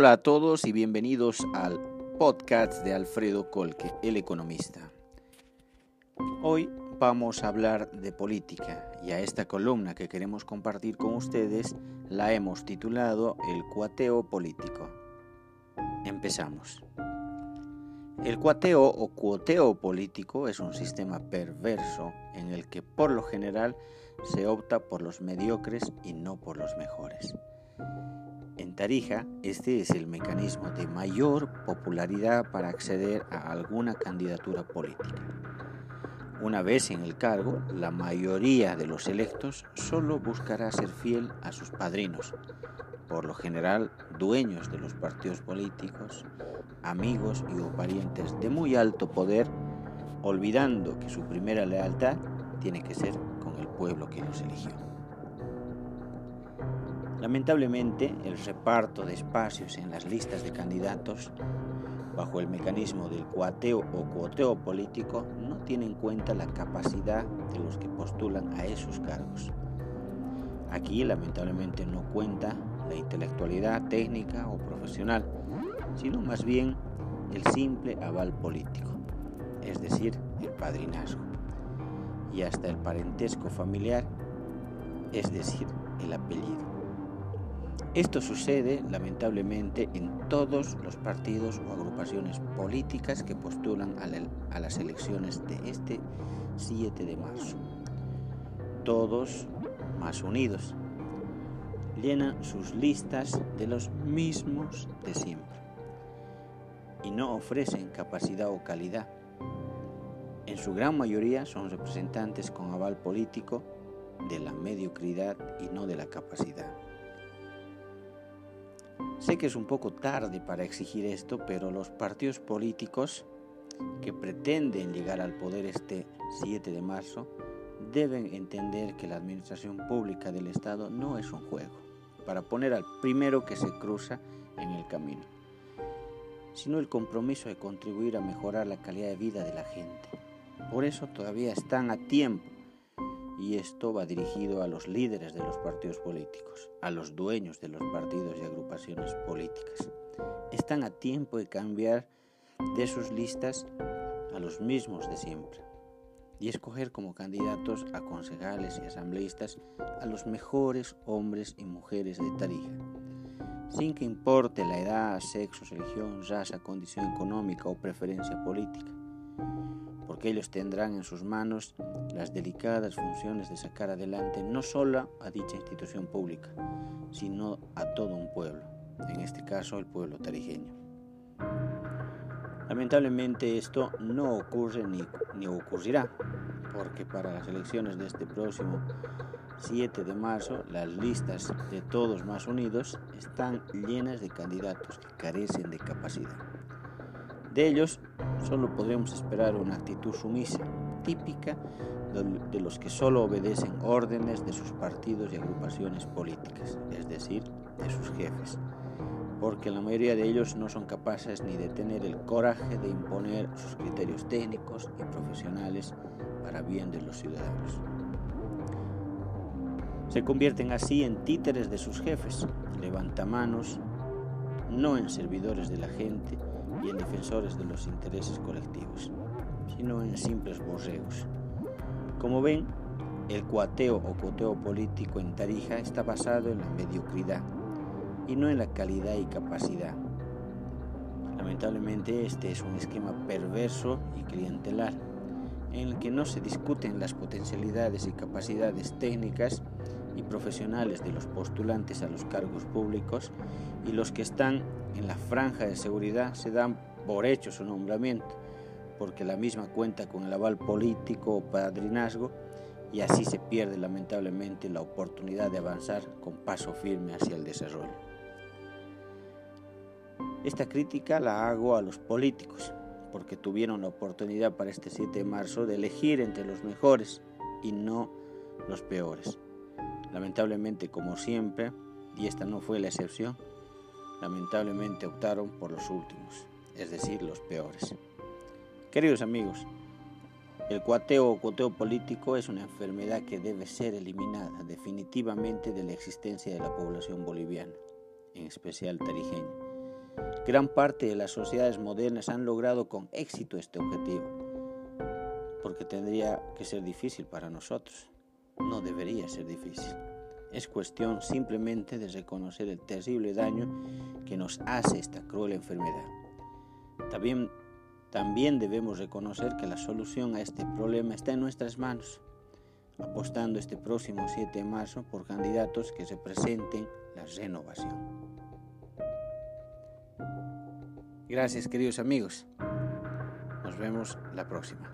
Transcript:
Hola a todos y bienvenidos al podcast de Alfredo Colque, el economista. Hoy vamos a hablar de política y a esta columna que queremos compartir con ustedes la hemos titulado El cuateo político. Empezamos. El cuateo o cuoteo político es un sistema perverso en el que por lo general se opta por los mediocres y no por los mejores. En Tarija, este es el mecanismo de mayor popularidad para acceder a alguna candidatura política. Una vez en el cargo, la mayoría de los electos solo buscará ser fiel a sus padrinos, por lo general dueños de los partidos políticos, amigos y o parientes de muy alto poder, olvidando que su primera lealtad tiene que ser con el pueblo que los eligió. Lamentablemente, el reparto de espacios en las listas de candidatos bajo el mecanismo del cuateo o cuoteo político no tiene en cuenta la capacidad de los que postulan a esos cargos. Aquí lamentablemente no cuenta la intelectualidad técnica o profesional, sino más bien el simple aval político, es decir, el padrinazgo, y hasta el parentesco familiar, es decir, el apellido. Esto sucede lamentablemente en todos los partidos o agrupaciones políticas que postulan a, las elecciones de este 7 de marzo. Todos más unidos. Llenan sus listas de los mismos de siempre y no ofrecen capacidad o calidad. En su gran mayoría son representantes con aval político de la mediocridad y no de la capacidad. Sé que es un poco tarde para exigir esto, pero los partidos políticos que pretenden llegar al poder este 7 de marzo deben entender que la administración pública del Estado no es un juego para poner al primero que se cruza en el camino, sino el compromiso de contribuir a mejorar la calidad de vida de la gente. Por eso todavía están a tiempo y esto va dirigido a los líderes de los partidos políticos, a los dueños de los partidos y agrupaciones políticas. Están a tiempo de cambiar de sus listas a los mismos de siempre y escoger como candidatos a concejales y asambleístas a los mejores hombres y mujeres de Tarija, sin que importe la edad, sexo, religión, raza, condición económica o preferencia política porque ellos tendrán en sus manos las delicadas funciones de sacar adelante no solo a dicha institución pública, sino a todo un pueblo, en este caso el pueblo tarijeño. Lamentablemente esto no ocurre ni, ni ocurrirá, porque para las elecciones de este próximo 7 de marzo las listas de todos más unidos están llenas de candidatos que carecen de capacidad. De ellos solo podremos esperar una actitud sumisa, típica de los que solo obedecen órdenes de sus partidos y agrupaciones políticas, es decir, de sus jefes, porque la mayoría de ellos no son capaces ni de tener el coraje de imponer sus criterios técnicos y profesionales para bien de los ciudadanos. Se convierten así en títeres de sus jefes, levantamanos, no en servidores de la gente, y en defensores de los intereses colectivos, sino en simples borregos. Como ven, el cuateo o coteo político en Tarija está basado en la mediocridad y no en la calidad y capacidad. Lamentablemente este es un esquema perverso y clientelar, en el que no se discuten las potencialidades y capacidades técnicas y profesionales de los postulantes a los cargos públicos y los que están en la franja de seguridad se dan por hecho su nombramiento, porque la misma cuenta con el aval político o padrinazgo y así se pierde lamentablemente la oportunidad de avanzar con paso firme hacia el desarrollo. Esta crítica la hago a los políticos, porque tuvieron la oportunidad para este 7 de marzo de elegir entre los mejores y no los peores. Lamentablemente, como siempre, y esta no fue la excepción, lamentablemente optaron por los últimos, es decir, los peores. Queridos amigos, el cuateo o cuateo político es una enfermedad que debe ser eliminada definitivamente de la existencia de la población boliviana, en especial tarijeña, Gran parte de las sociedades modernas han logrado con éxito este objetivo, porque tendría que ser difícil para nosotros. No debería ser difícil. Es cuestión simplemente de reconocer el terrible daño que nos hace esta cruel enfermedad. También, también debemos reconocer que la solución a este problema está en nuestras manos, apostando este próximo 7 de marzo por candidatos que representen la renovación. Gracias queridos amigos. Nos vemos la próxima.